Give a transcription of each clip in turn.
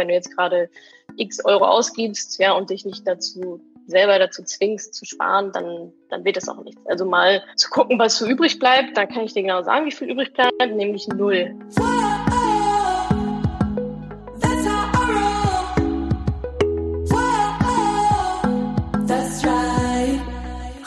wenn du jetzt gerade x Euro ausgibst, ja, und dich nicht dazu selber dazu zwingst zu sparen, dann, dann wird das auch nichts. Also mal zu gucken, was so übrig bleibt, da kann ich dir genau sagen, wie viel übrig bleibt, nämlich null.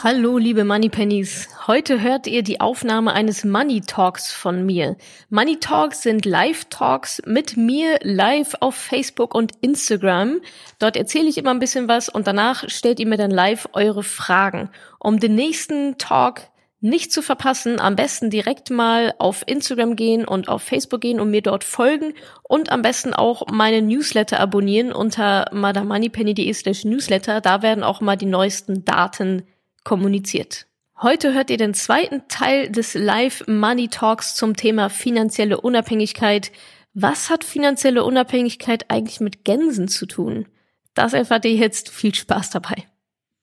Hallo, liebe Moneypennies. Heute hört ihr die Aufnahme eines Money Talks von mir. Money Talks sind Live-Talks mit mir live auf Facebook und Instagram. Dort erzähle ich immer ein bisschen was und danach stellt ihr mir dann live eure Fragen. Um den nächsten Talk nicht zu verpassen, am besten direkt mal auf Instagram gehen und auf Facebook gehen und mir dort folgen und am besten auch meine Newsletter abonnieren unter madamoneypenny.de slash newsletter. Da werden auch mal die neuesten Daten kommuniziert. Heute hört ihr den zweiten Teil des Live Money Talks zum Thema finanzielle Unabhängigkeit. Was hat finanzielle Unabhängigkeit eigentlich mit Gänsen zu tun? Das erfahrt ihr jetzt. Viel Spaß dabei.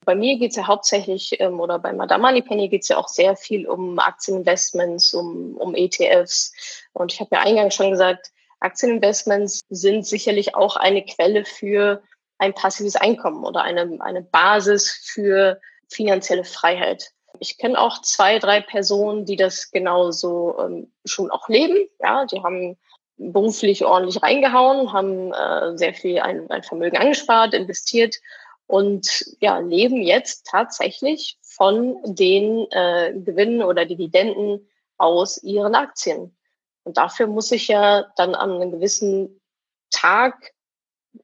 Bei mir geht es ja hauptsächlich, ähm, oder bei Madame Moneypenny geht es ja auch sehr viel um Aktieninvestments, um, um ETFs. Und ich habe ja eingangs schon gesagt, Aktieninvestments sind sicherlich auch eine Quelle für ein passives Einkommen oder eine, eine Basis für finanzielle Freiheit. Ich kenne auch zwei, drei Personen, die das genauso ähm, schon auch leben. Ja, die haben beruflich ordentlich reingehauen, haben äh, sehr viel ein, ein Vermögen angespart, investiert und ja, leben jetzt tatsächlich von den äh, Gewinnen oder Dividenden aus ihren Aktien. Und dafür muss ich ja dann an einem gewissen Tag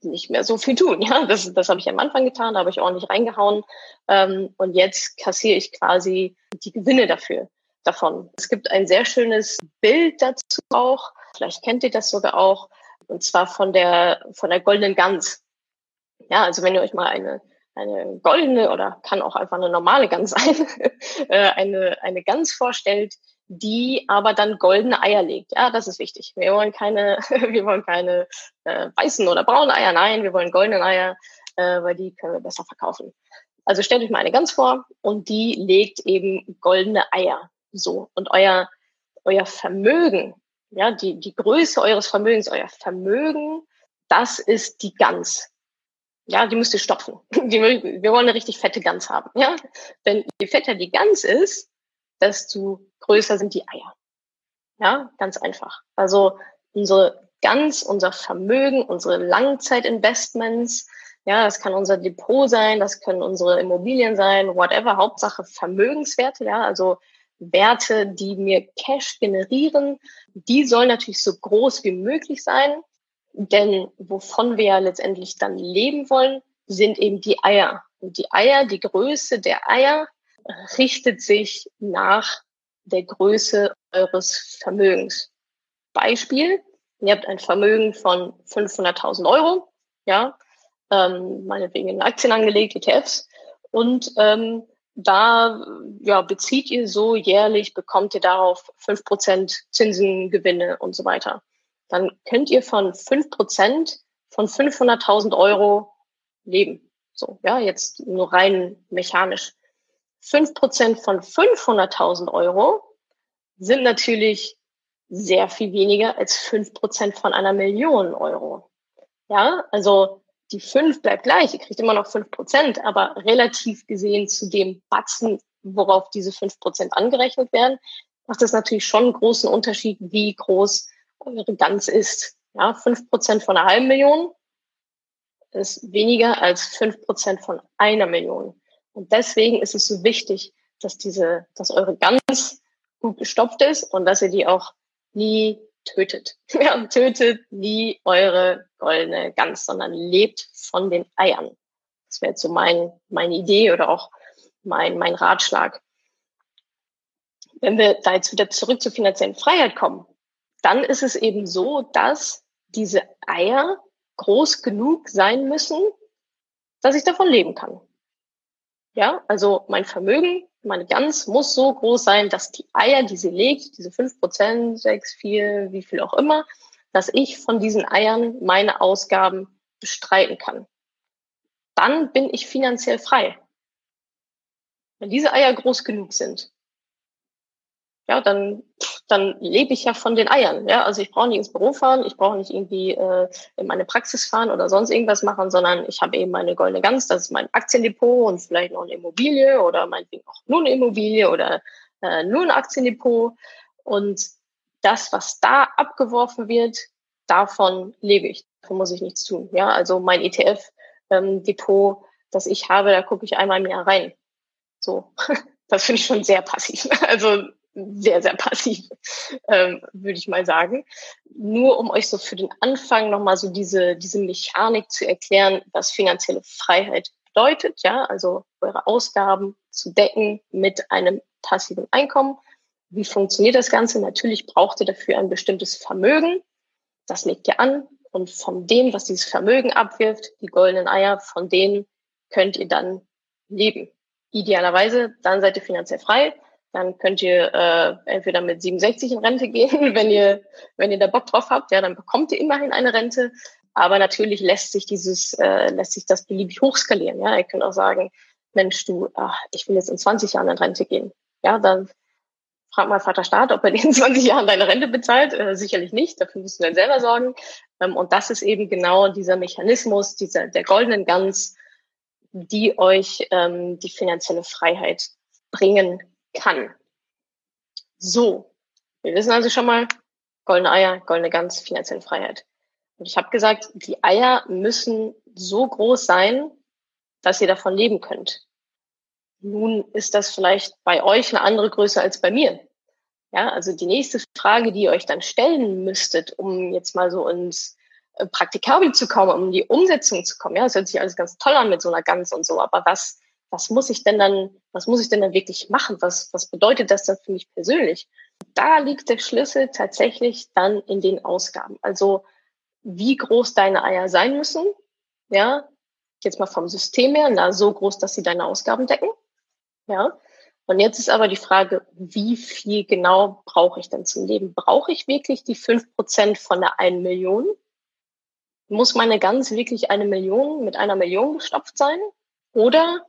nicht mehr so viel tun. Ja, das, das habe ich am Anfang getan, da habe ich ordentlich reingehauen. Ähm, und jetzt kassiere ich quasi die Gewinne dafür, davon. Es gibt ein sehr schönes Bild dazu auch. Vielleicht kennt ihr das sogar auch. Und zwar von der, von der goldenen Gans. Ja, also wenn ihr euch mal eine, eine goldene oder kann auch einfach eine normale Gans sein, äh, eine, eine Gans vorstellt, die aber dann goldene Eier legt. Ja, das ist wichtig. Wir wollen keine, wir wollen keine äh, weißen oder braunen Eier. Nein, wir wollen goldene Eier, äh, weil die können wir besser verkaufen. Also stellt euch mal eine Gans vor und die legt eben goldene Eier. So. Und euer, euer Vermögen, ja, die, die Größe eures Vermögens, euer Vermögen, das ist die Gans. Ja, die müsst ihr stopfen. Die, wir wollen eine richtig fette Gans haben. Ja, denn je fetter die Gans ist, desto größer sind die Eier. Ja, ganz einfach. Also unsere ganz unser Vermögen, unsere Langzeitinvestments, ja, das kann unser Depot sein, das können unsere Immobilien sein, whatever, Hauptsache Vermögenswerte, ja, also Werte, die mir Cash generieren, die sollen natürlich so groß wie möglich sein, denn wovon wir ja letztendlich dann leben wollen, sind eben die Eier. Und die Eier, die Größe der Eier richtet sich nach der Größe eures Vermögens. Beispiel, ihr habt ein Vermögen von 500.000 Euro, ja, ähm, meinetwegen in Aktien angelegt, ETFs, und ähm, da ja, bezieht ihr so jährlich, bekommt ihr darauf fünf Prozent Zinsen, Gewinne und so weiter. Dann könnt ihr von fünf Prozent von 500.000 Euro leben. So, ja, jetzt nur rein mechanisch. 5% von 500.000 Euro sind natürlich sehr viel weniger als 5% von einer Million Euro. Ja, also die 5 bleibt gleich, ihr kriegt immer noch 5%, aber relativ gesehen zu dem Batzen, worauf diese 5% angerechnet werden, macht das natürlich schon einen großen Unterschied, wie groß eure Gans ist. Ja, 5% von einer halben Million ist weniger als 5% von einer Million. Und deswegen ist es so wichtig, dass diese, dass eure Gans gut gestopft ist und dass ihr die auch nie tötet. Ja, tötet nie eure goldene Gans, sondern lebt von den Eiern. Das wäre jetzt so mein, meine Idee oder auch mein, mein Ratschlag. Wenn wir da jetzt wieder zurück zur finanziellen Freiheit kommen, dann ist es eben so, dass diese Eier groß genug sein müssen, dass ich davon leben kann. Ja, also mein Vermögen, meine Gans muss so groß sein, dass die Eier, die sie legt, diese fünf Prozent, sechs, vier, wie viel auch immer, dass ich von diesen Eiern meine Ausgaben bestreiten kann. Dann bin ich finanziell frei. Wenn diese Eier groß genug sind, ja, dann, dann lebe ich ja von den Eiern. Ja, also ich brauche nicht ins Büro fahren, ich brauche nicht irgendwie äh, in meine Praxis fahren oder sonst irgendwas machen, sondern ich habe eben meine goldene Gans, das ist mein Aktiendepot und vielleicht noch eine Immobilie oder meinetwegen auch nur eine Immobilie oder äh, nur ein Aktiendepot. Und das, was da abgeworfen wird, davon lebe ich. Davon muss ich nichts tun. Ja, also mein ETF-Depot, ähm, das ich habe, da gucke ich einmal im Jahr rein. So, das finde ich schon sehr passiv. Also sehr, sehr passiv, ähm, würde ich mal sagen. Nur um euch so für den Anfang nochmal so diese, diese Mechanik zu erklären, was finanzielle Freiheit bedeutet, ja, also eure Ausgaben zu decken mit einem passiven Einkommen. Wie funktioniert das Ganze? Natürlich braucht ihr dafür ein bestimmtes Vermögen. Das legt ihr an. Und von dem, was dieses Vermögen abwirft, die goldenen Eier, von denen könnt ihr dann leben. Idealerweise, dann seid ihr finanziell frei dann könnt ihr äh, entweder mit 67 in Rente gehen, wenn ihr, wenn ihr da Bock drauf habt, ja, dann bekommt ihr immerhin eine Rente. Aber natürlich lässt sich dieses, äh, lässt sich das beliebig hochskalieren. Ja, ihr könnt auch sagen, Mensch, du, ach, ich will jetzt in 20 Jahren in Rente gehen. Ja, dann frag mal Vater Staat, ob er in 20 Jahren deine Rente bezahlt. Äh, sicherlich nicht, dafür musst du dann selber sorgen. Ähm, und das ist eben genau dieser Mechanismus, dieser, der goldenen Gans, die euch ähm, die finanzielle Freiheit bringen kann. So, wir wissen also schon mal, goldene Eier, goldene Gans, finanzielle Freiheit. Und ich habe gesagt, die Eier müssen so groß sein, dass ihr davon leben könnt. Nun ist das vielleicht bei euch eine andere Größe als bei mir. Ja, also die nächste Frage, die ihr euch dann stellen müsstet, um jetzt mal so ins äh, Praktikabel zu kommen, um in die Umsetzung zu kommen. Ja, es hört sich alles ganz toll an mit so einer Gans und so, aber was was muss ich denn dann, was muss ich denn dann wirklich machen? Was, was bedeutet das dann für mich persönlich? Da liegt der Schlüssel tatsächlich dann in den Ausgaben. Also wie groß deine Eier sein müssen, ja, jetzt mal vom System her, na, so groß, dass sie deine Ausgaben decken, ja. Und jetzt ist aber die Frage, wie viel genau brauche ich denn zum Leben? Brauche ich wirklich die fünf Prozent von der einen Million? Muss meine Gans wirklich eine Million mit einer Million gestopft sein? Oder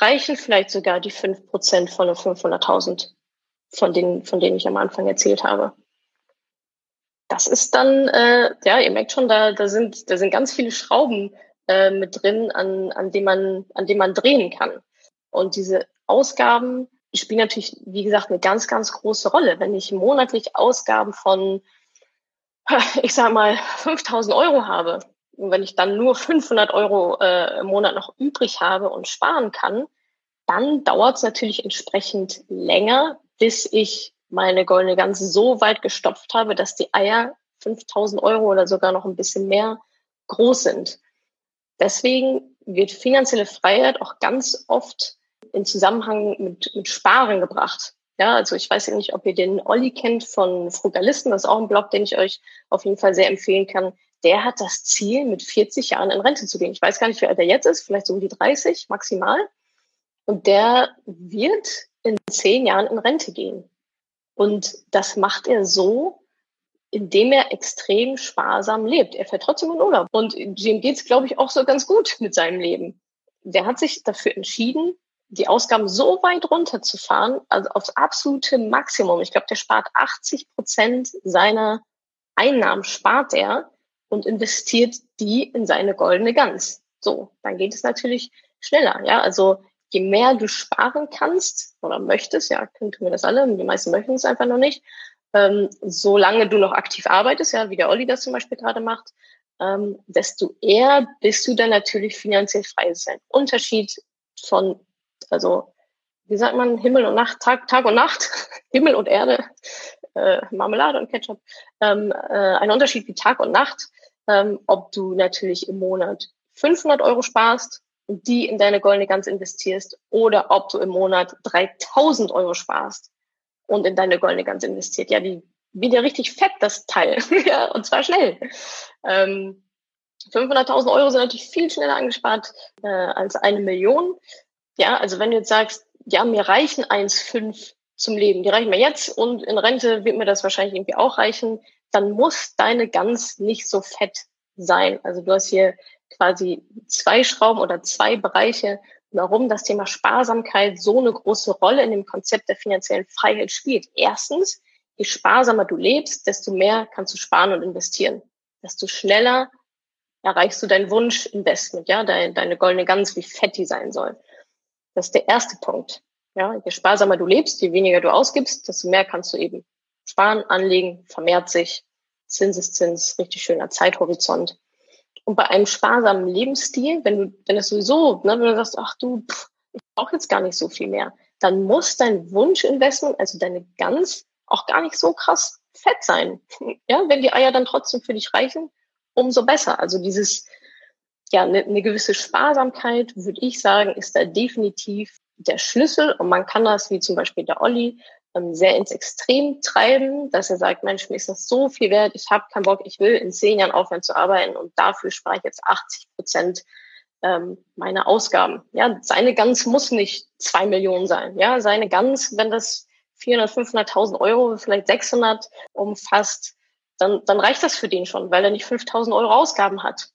reichen vielleicht sogar die fünf Prozent von den 500.000, von denen, von denen ich am Anfang erzählt habe. Das ist dann, äh, ja, ihr merkt schon, da, da sind, da sind ganz viele Schrauben äh, mit drin, an, an denen man, an denen man drehen kann. Und diese Ausgaben spielen natürlich, wie gesagt, eine ganz, ganz große Rolle. Wenn ich monatlich Ausgaben von, ich sag mal, 5000 Euro habe, wenn ich dann nur 500 Euro äh, im Monat noch übrig habe und sparen kann, dann dauert es natürlich entsprechend länger, bis ich meine goldene Gans so weit gestopft habe, dass die Eier 5000 Euro oder sogar noch ein bisschen mehr groß sind. Deswegen wird finanzielle Freiheit auch ganz oft in Zusammenhang mit, mit Sparen gebracht. Ja, also ich weiß ja nicht, ob ihr den Olli kennt von Frugalisten. Das ist auch ein Blog, den ich euch auf jeden Fall sehr empfehlen kann der hat das Ziel, mit 40 Jahren in Rente zu gehen. Ich weiß gar nicht, wie alt er jetzt ist, vielleicht so um die 30 maximal. Und der wird in zehn Jahren in Rente gehen. Und das macht er so, indem er extrem sparsam lebt. Er fährt trotzdem in Urlaub. Und dem geht's, glaube ich, auch so ganz gut mit seinem Leben. Der hat sich dafür entschieden, die Ausgaben so weit runterzufahren, also aufs absolute Maximum. Ich glaube, der spart 80 Prozent seiner Einnahmen, spart er, und investiert die in seine goldene Gans. So, dann geht es natürlich schneller. Ja, also je mehr du sparen kannst oder möchtest, ja, tun wir das alle, die meisten möchten es einfach noch nicht, ähm, solange du noch aktiv arbeitest, ja, wie der Olli das zum Beispiel gerade macht, ähm, desto eher bist du dann natürlich finanziell frei. Das ist ein Unterschied von, also, wie sagt man, Himmel und Nacht, Tag, Tag und Nacht, Himmel und Erde, äh, Marmelade und Ketchup. Ähm, äh, ein Unterschied wie Tag und Nacht ähm, ob du natürlich im Monat 500 Euro sparst und die in deine goldene Gans investierst oder ob du im Monat 3000 Euro sparst und in deine goldene Gans investiert. Ja, die wird ja richtig fett, das Teil. ja, und zwar schnell. Ähm, 500.000 Euro sind natürlich viel schneller angespart äh, als eine Million. Ja, also wenn du jetzt sagst, ja, mir reichen 1,5 zum Leben, die reichen mir jetzt und in Rente wird mir das wahrscheinlich irgendwie auch reichen, dann muss deine Gans nicht so fett sein. Also du hast hier quasi zwei Schrauben oder zwei Bereiche, warum das Thema Sparsamkeit so eine große Rolle in dem Konzept der finanziellen Freiheit spielt. Erstens, je sparsamer du lebst, desto mehr kannst du sparen und investieren. Desto schneller erreichst du dein Wunschinvestment, ja, deine, deine goldene Gans, wie fett die sein soll. Das ist der erste Punkt. Ja, je sparsamer du lebst, je weniger du ausgibst, desto mehr kannst du eben sparen, anlegen, vermehrt sich, Zinseszins, richtig schöner Zeithorizont. Und bei einem sparsamen Lebensstil, wenn du, wenn es sowieso, ne, wenn du sagst, ach du, pff, ich brauche jetzt gar nicht so viel mehr, dann muss dein Wunschinvestment, also deine Gans, auch gar nicht so krass fett sein. Ja, wenn die Eier dann trotzdem für dich reichen, umso besser. Also dieses, ja, eine, eine gewisse Sparsamkeit, würde ich sagen, ist da definitiv der Schlüssel. Und man kann das, wie zum Beispiel der Olli, sehr ins Extrem treiben, dass er sagt, Mensch, mir ist das so viel wert, ich habe keinen Bock, ich will in zehn Jahren aufhören zu arbeiten und dafür spare ich jetzt 80 Prozent ähm, meiner Ausgaben. Ja, seine Gans muss nicht zwei Millionen sein. Ja, seine Gans, wenn das 400, 500.000 Euro, vielleicht 600 umfasst, dann, dann reicht das für den schon, weil er nicht 5000 Euro Ausgaben hat.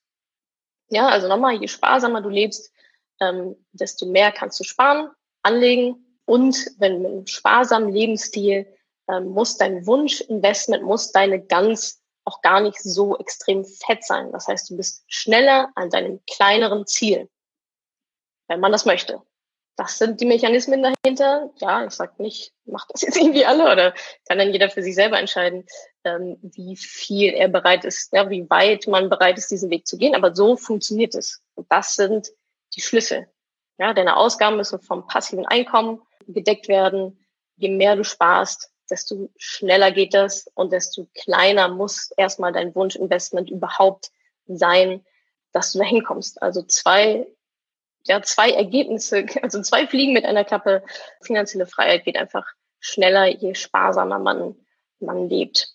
Ja, also nochmal, je sparsamer du lebst, ähm, desto mehr kannst du sparen, anlegen und wenn mit einem sparsamen Lebensstil ähm, muss dein Wunschinvestment, muss deine ganz auch gar nicht so extrem fett sein. Das heißt, du bist schneller an deinem kleineren Ziel, wenn man das möchte das sind die Mechanismen dahinter. Ja, ich sage nicht, macht das jetzt irgendwie alle oder kann dann jeder für sich selber entscheiden, ähm, wie viel er bereit ist, ja, wie weit man bereit ist, diesen Weg zu gehen. Aber so funktioniert es. Und das sind die Schlüssel. Ja, deine Ausgaben müssen vom passiven Einkommen gedeckt werden. Je mehr du sparst, desto schneller geht das und desto kleiner muss erstmal dein Wunschinvestment überhaupt sein, dass du da hinkommst. Also zwei ja, zwei Ergebnisse, also zwei Fliegen mit einer Klappe. Finanzielle Freiheit geht einfach schneller, je sparsamer man, man lebt.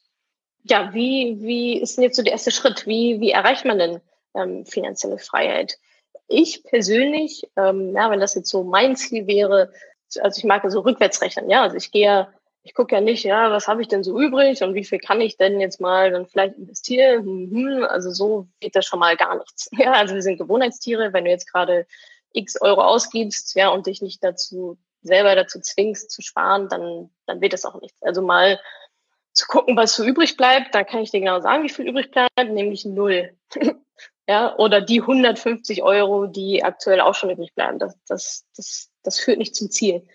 Ja, wie, wie ist denn jetzt so der erste Schritt? Wie, wie erreicht man denn ähm, finanzielle Freiheit? Ich persönlich, ähm, ja, wenn das jetzt so mein Ziel wäre, also ich mag so rückwärts rechnen, ja, also ich gehe ich gucke ja nicht, ja, was habe ich denn so übrig und wie viel kann ich denn jetzt mal dann vielleicht investieren? Hm, also so geht das schon mal gar nichts. Ja, also wir sind Gewohnheitstiere. Wenn du jetzt gerade x Euro ausgibst, ja, und dich nicht dazu selber dazu zwingst zu sparen, dann, dann wird das auch nichts. Also mal zu gucken, was so übrig bleibt, da kann ich dir genau sagen, wie viel übrig bleibt, nämlich null. ja, oder die 150 Euro, die aktuell auch schon übrig bleiben. Das, das, das, das führt nicht zum Ziel.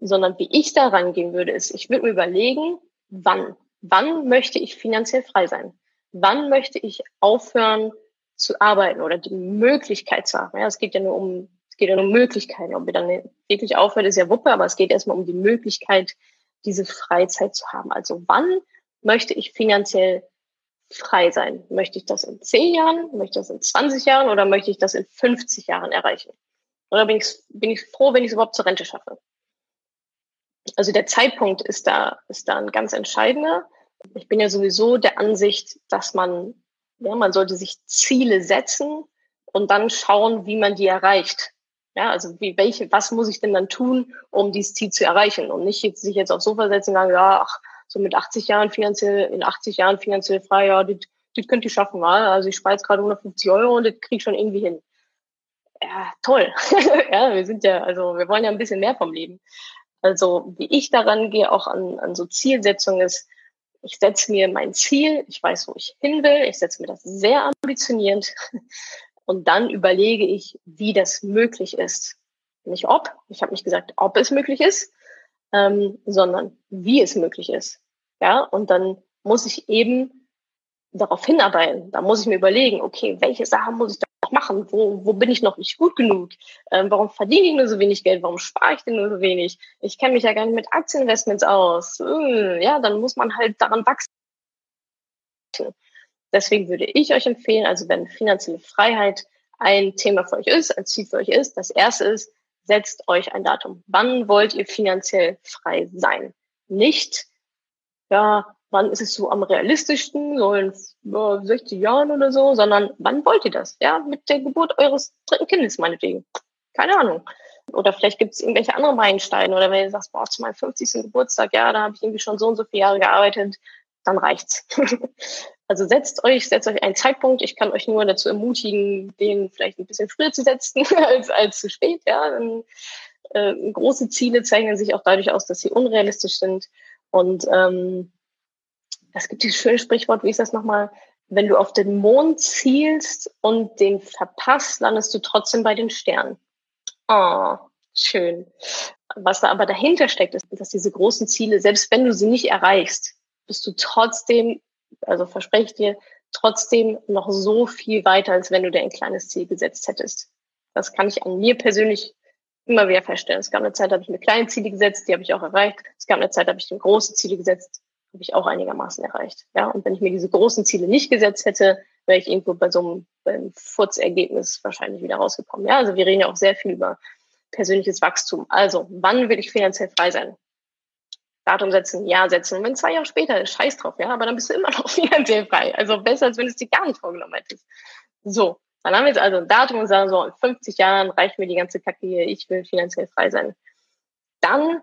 Sondern wie ich da rangehen würde, ist, ich würde mir überlegen, wann. Wann möchte ich finanziell frei sein? Wann möchte ich aufhören zu arbeiten oder die Möglichkeit zu haben? Ja, es geht ja nur um geht ja um Möglichkeiten. Ob wir dann wirklich aufhört, ist ja Wuppe, aber es geht erstmal um die Möglichkeit, diese Freizeit zu haben. Also wann möchte ich finanziell frei sein? Möchte ich das in 10 Jahren, möchte ich das in 20 Jahren oder möchte ich das in 50 Jahren erreichen? Oder bin ich, bin ich froh, wenn ich es überhaupt zur Rente schaffe? Also der Zeitpunkt ist da, ist da ein ganz entscheidender. Ich bin ja sowieso der Ansicht, dass man, ja, man sollte sich Ziele setzen und dann schauen, wie man die erreicht. Ja, also wie, welche, was muss ich denn dann tun, um dieses Ziel zu erreichen? Und nicht jetzt, sich jetzt aufs Sofa setzen und sagen, ja, ach, so mit 80 Jahren finanziell, in 80 Jahren finanziell frei, ja, das, das könnt ihr schaffen, mal. Also ich spare jetzt gerade 150 Euro und das krieg ich schon irgendwie hin. Ja, toll. ja, wir sind ja, also wir wollen ja ein bisschen mehr vom Leben. Also wie ich daran gehe, auch an, an so Zielsetzungen ist, ich setze mir mein Ziel, ich weiß, wo ich hin will, ich setze mir das sehr ambitioniert und dann überlege ich, wie das möglich ist. Nicht ob, ich habe nicht gesagt, ob es möglich ist, ähm, sondern wie es möglich ist. Ja, und dann muss ich eben darauf hinarbeiten. Da muss ich mir überlegen, okay, welche Sachen muss ich da noch machen? Wo, wo bin ich noch nicht gut genug? Ähm, warum verdiene ich nur so wenig Geld? Warum spare ich denn nur so wenig? Ich kenne mich ja gar nicht mit Aktieninvestments aus. Hm, ja, dann muss man halt daran wachsen. Deswegen würde ich euch empfehlen, also wenn finanzielle Freiheit ein Thema für euch ist, ein Ziel für euch ist, das erste ist, setzt euch ein Datum. Wann wollt ihr finanziell frei sein? Nicht, ja, wann ist es so am realistischsten, so in ja, 60 Jahren oder so, sondern wann wollt ihr das? Ja, mit der Geburt eures dritten Kindes meinetwegen. Keine Ahnung. Oder vielleicht gibt es irgendwelche anderen Meilensteine oder wenn ihr sagt, boah, zu meinem 50. Geburtstag, ja, da habe ich irgendwie schon so und so viele Jahre gearbeitet, dann reicht's. also setzt euch, setzt euch einen Zeitpunkt. Ich kann euch nur dazu ermutigen, den vielleicht ein bisschen früher zu setzen als, als zu spät. Ja, dann, äh, große Ziele zeichnen sich auch dadurch aus, dass sie unrealistisch sind. Und ähm, es gibt dieses schöne Sprichwort, wie ist das nochmal? Wenn du auf den Mond zielst und den verpasst, landest du trotzdem bei den Sternen. Oh, schön. Was da aber dahinter steckt, ist, dass diese großen Ziele, selbst wenn du sie nicht erreichst, bist du trotzdem, also verspreche ich dir, trotzdem noch so viel weiter, als wenn du dir ein kleines Ziel gesetzt hättest. Das kann ich an mir persönlich immer wieder feststellen. Es gab eine Zeit, da habe ich mir kleine Ziele gesetzt, die habe ich auch erreicht. Es gab eine Zeit, da habe ich mir große Ziele gesetzt, habe ich auch einigermaßen erreicht. Ja, und wenn ich mir diese großen Ziele nicht gesetzt hätte, wäre ich irgendwo bei so einem, beim Furzergebnis wahrscheinlich wieder rausgekommen. Ja, also wir reden ja auch sehr viel über persönliches Wachstum. Also, wann will ich finanziell frei sein? Datum setzen, Jahr setzen. Und wenn zwei Jahre später ist, scheiß drauf, ja, aber dann bist du immer noch finanziell frei. Also besser, als wenn du es dir gar nicht vorgenommen hättest. So, dann haben wir jetzt also ein Datum und sagen so, in 50 Jahren reicht mir die ganze Kacke hier, ich will finanziell frei sein. Dann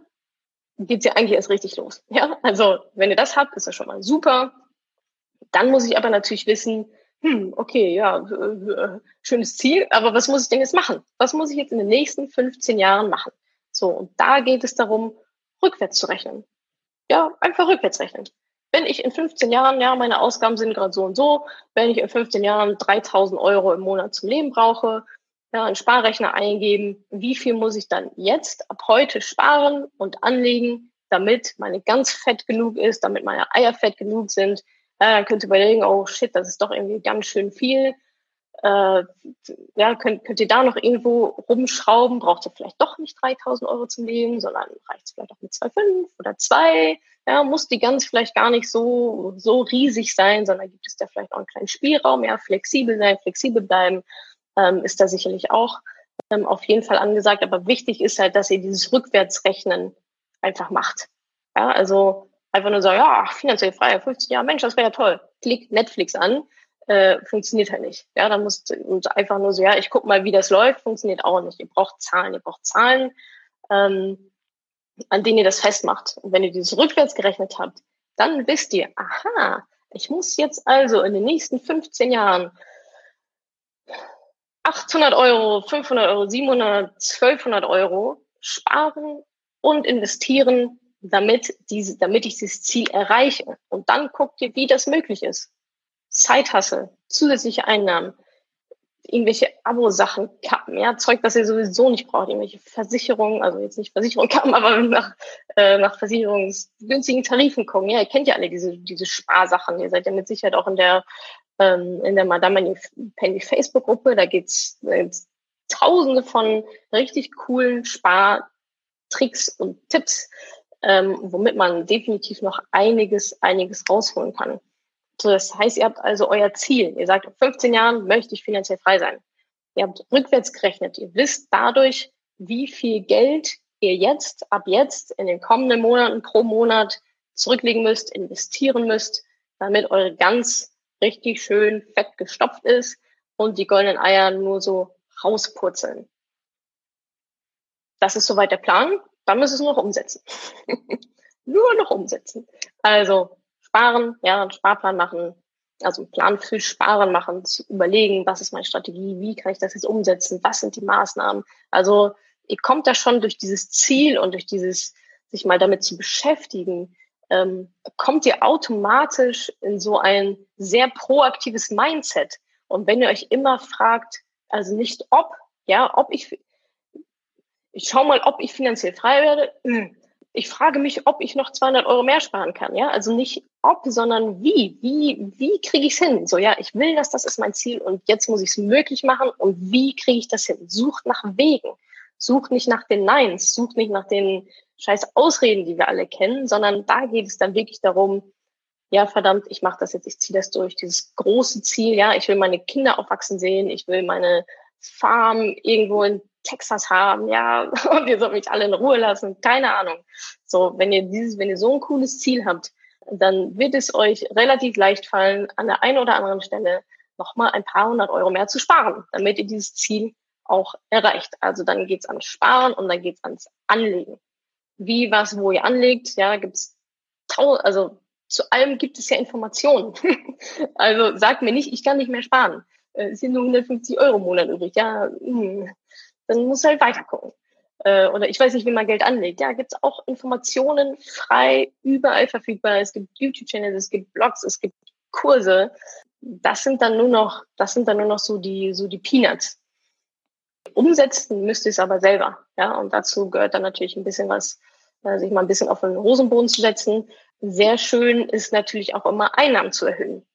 geht's ja eigentlich erst richtig los. Ja, also wenn ihr das habt, ist das schon mal super. Dann muss ich aber natürlich wissen, hm, okay, ja, äh, schönes Ziel, aber was muss ich denn jetzt machen? Was muss ich jetzt in den nächsten 15 Jahren machen? So, und da geht es darum, rückwärts zu rechnen. Ja, einfach rückwärts rechnen. Wenn ich in 15 Jahren, ja, meine Ausgaben sind gerade so und so, wenn ich in 15 Jahren 3000 Euro im Monat zum Leben brauche, ja, einen Sparrechner eingeben, wie viel muss ich dann jetzt ab heute sparen und anlegen, damit meine ganz fett genug ist, damit meine Eier fett genug sind, ja, dann könnt ihr überlegen, oh shit, das ist doch irgendwie ganz schön viel. Äh, ja, könnt, könnt ihr da noch irgendwo rumschrauben? Braucht ihr vielleicht doch nicht 3000 Euro zum Leben, sondern reicht es vielleicht auch mit 2,5 oder 2? Ja, muss die ganz vielleicht gar nicht so, so riesig sein, sondern gibt es da vielleicht auch einen kleinen Spielraum, ja, flexibel sein, flexibel bleiben, ähm, ist da sicherlich auch ähm, auf jeden Fall angesagt. Aber wichtig ist halt, dass ihr dieses Rückwärtsrechnen einfach macht. Ja, also einfach nur sagen, ja, finanziell frei, 50 Jahre, Mensch, das wäre ja toll. Klick Netflix an, äh, funktioniert halt nicht. Ja, dann musst und einfach nur so, ja, ich guck mal, wie das läuft, funktioniert auch nicht. Ihr braucht Zahlen, ihr braucht Zahlen, ähm, an denen ihr das festmacht. Und wenn ihr dieses rückwärts gerechnet habt, dann wisst ihr, aha, ich muss jetzt also in den nächsten 15 Jahren 800 Euro, 500 Euro, 700, 1200 Euro sparen und investieren, damit, diese, damit ich dieses Ziel erreiche. Und dann guckt ihr, wie das möglich ist. Zeithasse, zusätzliche Einnahmen, irgendwelche Abo-Sachen kappen, ja, Zeug, das ihr sowieso nicht braucht, irgendwelche Versicherungen, also jetzt nicht Versicherung kappen, aber nach, äh, nach versicherungsgünstigen Tarifen kommen. Ja, ihr kennt ja alle diese, diese Sparsachen. Ihr seid ja mit Sicherheit auch in der, ähm, in der Madame Penny Facebook-Gruppe. Da geht's, da gibt's tausende von richtig coolen Spartricks und Tipps, ähm, womit man definitiv noch einiges, einiges rausholen kann. So, das heißt, ihr habt also euer Ziel. Ihr sagt, in 15 Jahren möchte ich finanziell frei sein. Ihr habt rückwärts gerechnet. Ihr wisst dadurch, wie viel Geld ihr jetzt, ab jetzt, in den kommenden Monaten pro Monat zurücklegen müsst, investieren müsst, damit eure ganz richtig schön fett gestopft ist und die goldenen Eier nur so rauspurzeln. Das ist soweit der Plan. Dann müssen wir es noch umsetzen. Nur noch umsetzen. Also sparen, ja, einen Sparplan machen, also einen Plan für Sparen machen, zu überlegen, was ist meine Strategie, wie kann ich das jetzt umsetzen, was sind die Maßnahmen. Also ihr kommt da schon durch dieses Ziel und durch dieses, sich mal damit zu beschäftigen, ähm, kommt ihr automatisch in so ein sehr proaktives Mindset. Und wenn ihr euch immer fragt, also nicht ob, ja, ob ich, ich schau mal, ob ich finanziell frei werde. Hm. Ich frage mich, ob ich noch 200 Euro mehr sparen kann. Ja, also nicht ob, sondern wie. Wie, wie kriege ich es hin? So, ja, ich will das, das ist mein Ziel und jetzt muss ich es möglich machen. Und wie kriege ich das hin? Sucht nach Wegen. Sucht nicht nach den Neins. Sucht nicht nach den scheiß Ausreden, die wir alle kennen, sondern da geht es dann wirklich darum, ja, verdammt, ich mache das jetzt, ich ziehe das durch, dieses große Ziel, ja, ich will meine Kinder aufwachsen sehen, ich will meine Farm irgendwo in Texas haben, ja, und ihr sollt mich alle in Ruhe lassen, keine Ahnung. So, wenn ihr dieses, wenn ihr so ein cooles Ziel habt, dann wird es euch relativ leicht fallen, an der einen oder anderen Stelle nochmal ein paar hundert Euro mehr zu sparen, damit ihr dieses Ziel auch erreicht. Also dann geht's ans Sparen und dann geht's ans Anlegen. Wie, was, wo ihr anlegt, ja, gibt's tausend, also zu allem gibt es ja Informationen. also sag mir nicht, ich kann nicht mehr sparen. Äh, es sind nur 150 Euro im Monat übrig. Ja, mh, hm, dann muss halt weiter gucken. Äh, oder ich weiß nicht, wie man Geld anlegt. Ja, gibt es auch Informationen frei, überall verfügbar. Es gibt YouTube-Channels, es gibt Blogs, es gibt Kurse. Das sind dann nur noch, das sind dann nur noch so die, so die Peanuts. Umsetzen müsste es aber selber. Ja, und dazu gehört dann natürlich ein bisschen was, äh, sich mal ein bisschen auf den Hosenboden zu setzen. Sehr schön ist natürlich auch immer Einnahmen zu erhöhen.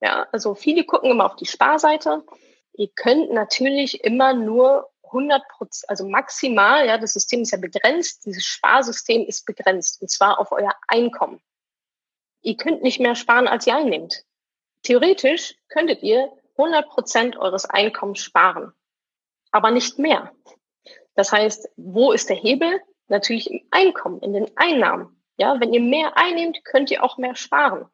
Ja, also viele gucken immer auf die Sparseite. Ihr könnt natürlich immer nur 100 Prozent, also maximal, ja, das System ist ja begrenzt, dieses Sparsystem ist begrenzt und zwar auf euer Einkommen. Ihr könnt nicht mehr sparen, als ihr einnehmt. Theoretisch könntet ihr 100 Prozent eures Einkommens sparen, aber nicht mehr. Das heißt, wo ist der Hebel? Natürlich im Einkommen, in den Einnahmen. Ja, wenn ihr mehr einnehmt, könnt ihr auch mehr sparen.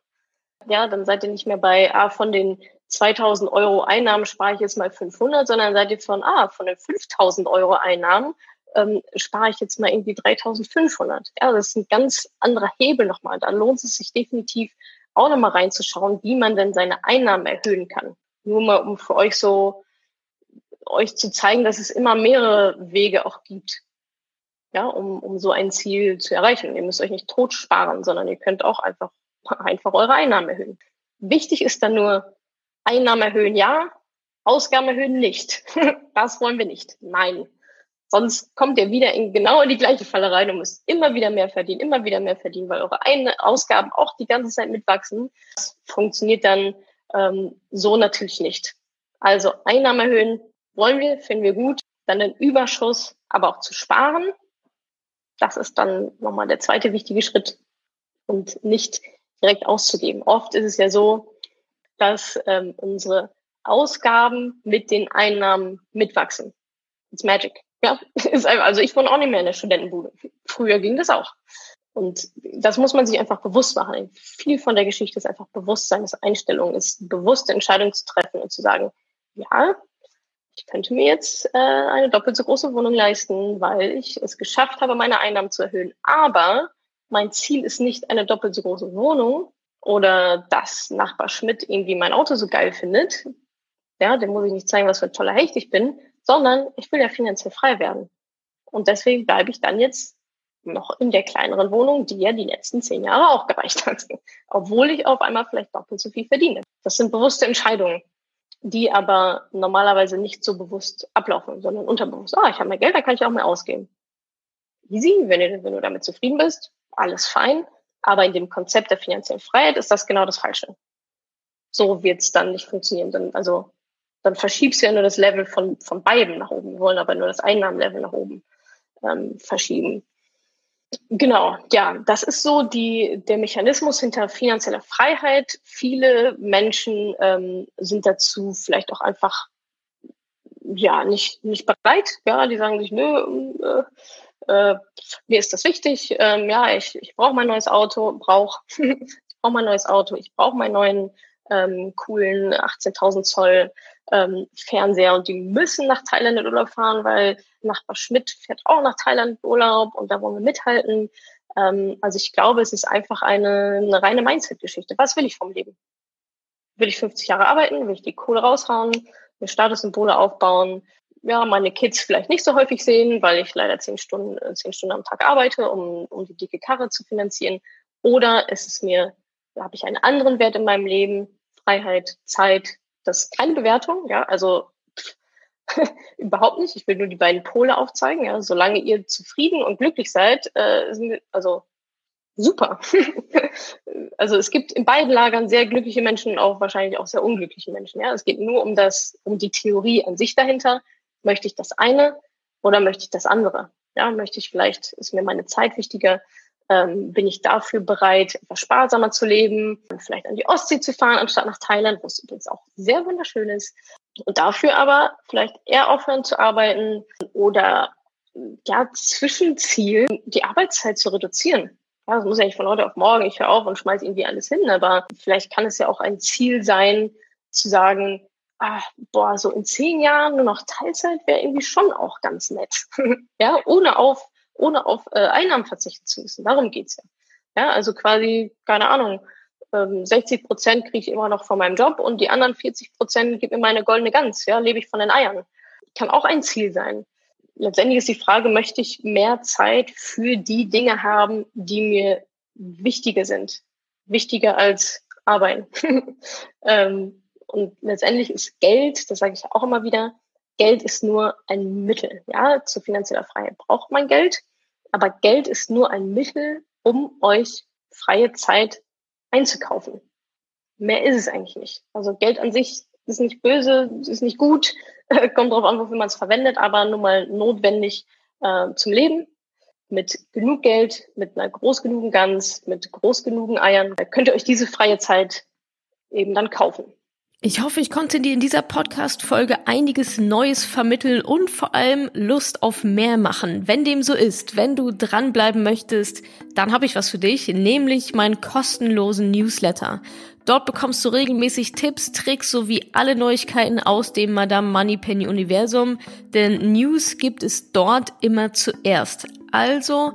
Ja, dann seid ihr nicht mehr bei, ah, von den 2000 Euro Einnahmen spare ich jetzt mal 500, sondern seid ihr von, ah, von den 5000 Euro Einnahmen ähm, spare ich jetzt mal irgendwie 3500. Ja, das ist ein ganz anderer Hebel nochmal. Da lohnt es sich definitiv auch nochmal reinzuschauen, wie man denn seine Einnahmen erhöhen kann. Nur mal, um für euch so, euch zu zeigen, dass es immer mehrere Wege auch gibt, ja, um, um so ein Ziel zu erreichen. Ihr müsst euch nicht tot sparen, sondern ihr könnt auch einfach, einfach eure Einnahmen erhöhen. Wichtig ist dann nur, Einnahmen erhöhen ja, Ausgaben erhöhen nicht. das wollen wir nicht. Nein. Sonst kommt ihr wieder in genau die gleiche Falle rein und müsst immer wieder mehr verdienen, immer wieder mehr verdienen, weil eure Ausgaben auch die ganze Zeit mitwachsen. Das funktioniert dann ähm, so natürlich nicht. Also Einnahmen erhöhen wollen wir, finden wir gut. Dann den Überschuss, aber auch zu sparen. Das ist dann nochmal der zweite wichtige Schritt und nicht direkt auszugeben. Oft ist es ja so, dass ähm, unsere Ausgaben mit den Einnahmen mitwachsen. It's magic. Ja, ist einfach, also ich wohne auch nicht mehr in der Studentenbude. Früher ging das auch. Und das muss man sich einfach bewusst machen. Viel von der Geschichte ist einfach Bewusstsein, ist Einstellung, ist bewusste Entscheidungen zu treffen und zu sagen, ja, ich könnte mir jetzt äh, eine doppelt so große Wohnung leisten, weil ich es geschafft habe, meine Einnahmen zu erhöhen. Aber mein Ziel ist nicht eine doppelt so große Wohnung oder dass Nachbar Schmidt irgendwie mein Auto so geil findet. Ja, dem muss ich nicht zeigen, was für ein toller Hecht ich bin, sondern ich will ja finanziell frei werden. Und deswegen bleibe ich dann jetzt noch in der kleineren Wohnung, die ja die letzten zehn Jahre auch gereicht hat. Obwohl ich auf einmal vielleicht doppelt so viel verdiene. Das sind bewusste Entscheidungen die aber normalerweise nicht so bewusst ablaufen, sondern unterbewusst. Ah, ich habe mehr Geld, da kann ich auch mehr ausgeben. Easy, wenn du, wenn du damit zufrieden bist, alles fein. Aber in dem Konzept der finanziellen Freiheit ist das genau das Falsche. So wird es dann nicht funktionieren. Dann, also dann verschiebst du ja nur das Level von, von beiden nach oben. Wir wollen aber nur das Einnahmenlevel nach oben ähm, verschieben. Genau, ja, das ist so die, der Mechanismus hinter finanzieller Freiheit. Viele Menschen ähm, sind dazu vielleicht auch einfach ja nicht nicht bereit. Ja, die sagen sich, nö, äh, äh, mir ist das wichtig. Ähm, ja, ich, ich brauche mein neues Auto, brauche ich brauche mein neues Auto, ich brauche meinen neuen ähm, coolen 18.000 Zoll ähm, Fernseher und die müssen nach Thailand in Urlaub fahren, weil Nachbar Schmidt fährt auch nach Thailand in Urlaub und da wollen wir mithalten. Ähm, also ich glaube, es ist einfach eine, eine reine Mindset-Geschichte. Was will ich vom Leben? Will ich 50 Jahre arbeiten? Will ich die Kohle raushauen? Mir Statussymbole aufbauen? Ja, meine Kids vielleicht nicht so häufig sehen, weil ich leider zehn Stunden, äh, zehn Stunden am Tag arbeite, um, um die dicke Karre zu finanzieren. Oder ist es mir, habe ich einen anderen Wert in meinem Leben? Freiheit, Zeit, das ist keine Bewertung, ja, also überhaupt nicht. Ich will nur die beiden Pole aufzeigen. Ja. Solange ihr zufrieden und glücklich seid, äh, sind also super. also es gibt in beiden Lagern sehr glückliche Menschen, auch wahrscheinlich auch sehr unglückliche Menschen. Ja. Es geht nur um das, um die Theorie an sich dahinter. Möchte ich das eine oder möchte ich das andere? Ja, möchte ich vielleicht, ist mir meine Zeit wichtiger, ähm, bin ich dafür bereit, etwas sparsamer zu leben, vielleicht an die Ostsee zu fahren, anstatt nach Thailand, wo es übrigens auch sehr wunderschön ist. Und dafür aber vielleicht eher aufhören zu arbeiten oder ja, Zwischenziel, die Arbeitszeit zu reduzieren. Ja, das muss ja nicht von heute auf morgen, ich höre auf und schmeiße irgendwie alles hin, aber vielleicht kann es ja auch ein Ziel sein, zu sagen, ah, boah, so in zehn Jahren nur noch Teilzeit wäre irgendwie schon auch ganz nett. ja, ohne auf ohne auf äh, Einnahmen verzichten zu müssen. Darum geht's ja. Ja, also quasi, keine Ahnung, 60 ähm, Prozent kriege ich immer noch von meinem Job und die anderen 40 Prozent gibt mir meine goldene Gans. Ja, lebe ich von den Eiern. Kann auch ein Ziel sein. Letztendlich ist die Frage, möchte ich mehr Zeit für die Dinge haben, die mir wichtiger sind? Wichtiger als Arbeiten. ähm, und letztendlich ist Geld, das sage ich auch immer wieder, Geld ist nur ein Mittel, ja, zu finanzieller Freiheit braucht man Geld, aber Geld ist nur ein Mittel, um euch freie Zeit einzukaufen. Mehr ist es eigentlich nicht. Also Geld an sich ist nicht böse, ist nicht gut, kommt darauf an, wofür man es verwendet, aber nun mal notwendig äh, zum Leben. Mit genug Geld, mit einer groß genugen Gans, mit groß genugen Eiern, könnt ihr euch diese freie Zeit eben dann kaufen. Ich hoffe, ich konnte dir in dieser Podcast-Folge einiges Neues vermitteln und vor allem Lust auf mehr machen. Wenn dem so ist, wenn du dranbleiben möchtest, dann habe ich was für dich, nämlich meinen kostenlosen Newsletter. Dort bekommst du regelmäßig Tipps, Tricks sowie alle Neuigkeiten aus dem Madame Moneypenny Universum, denn News gibt es dort immer zuerst. Also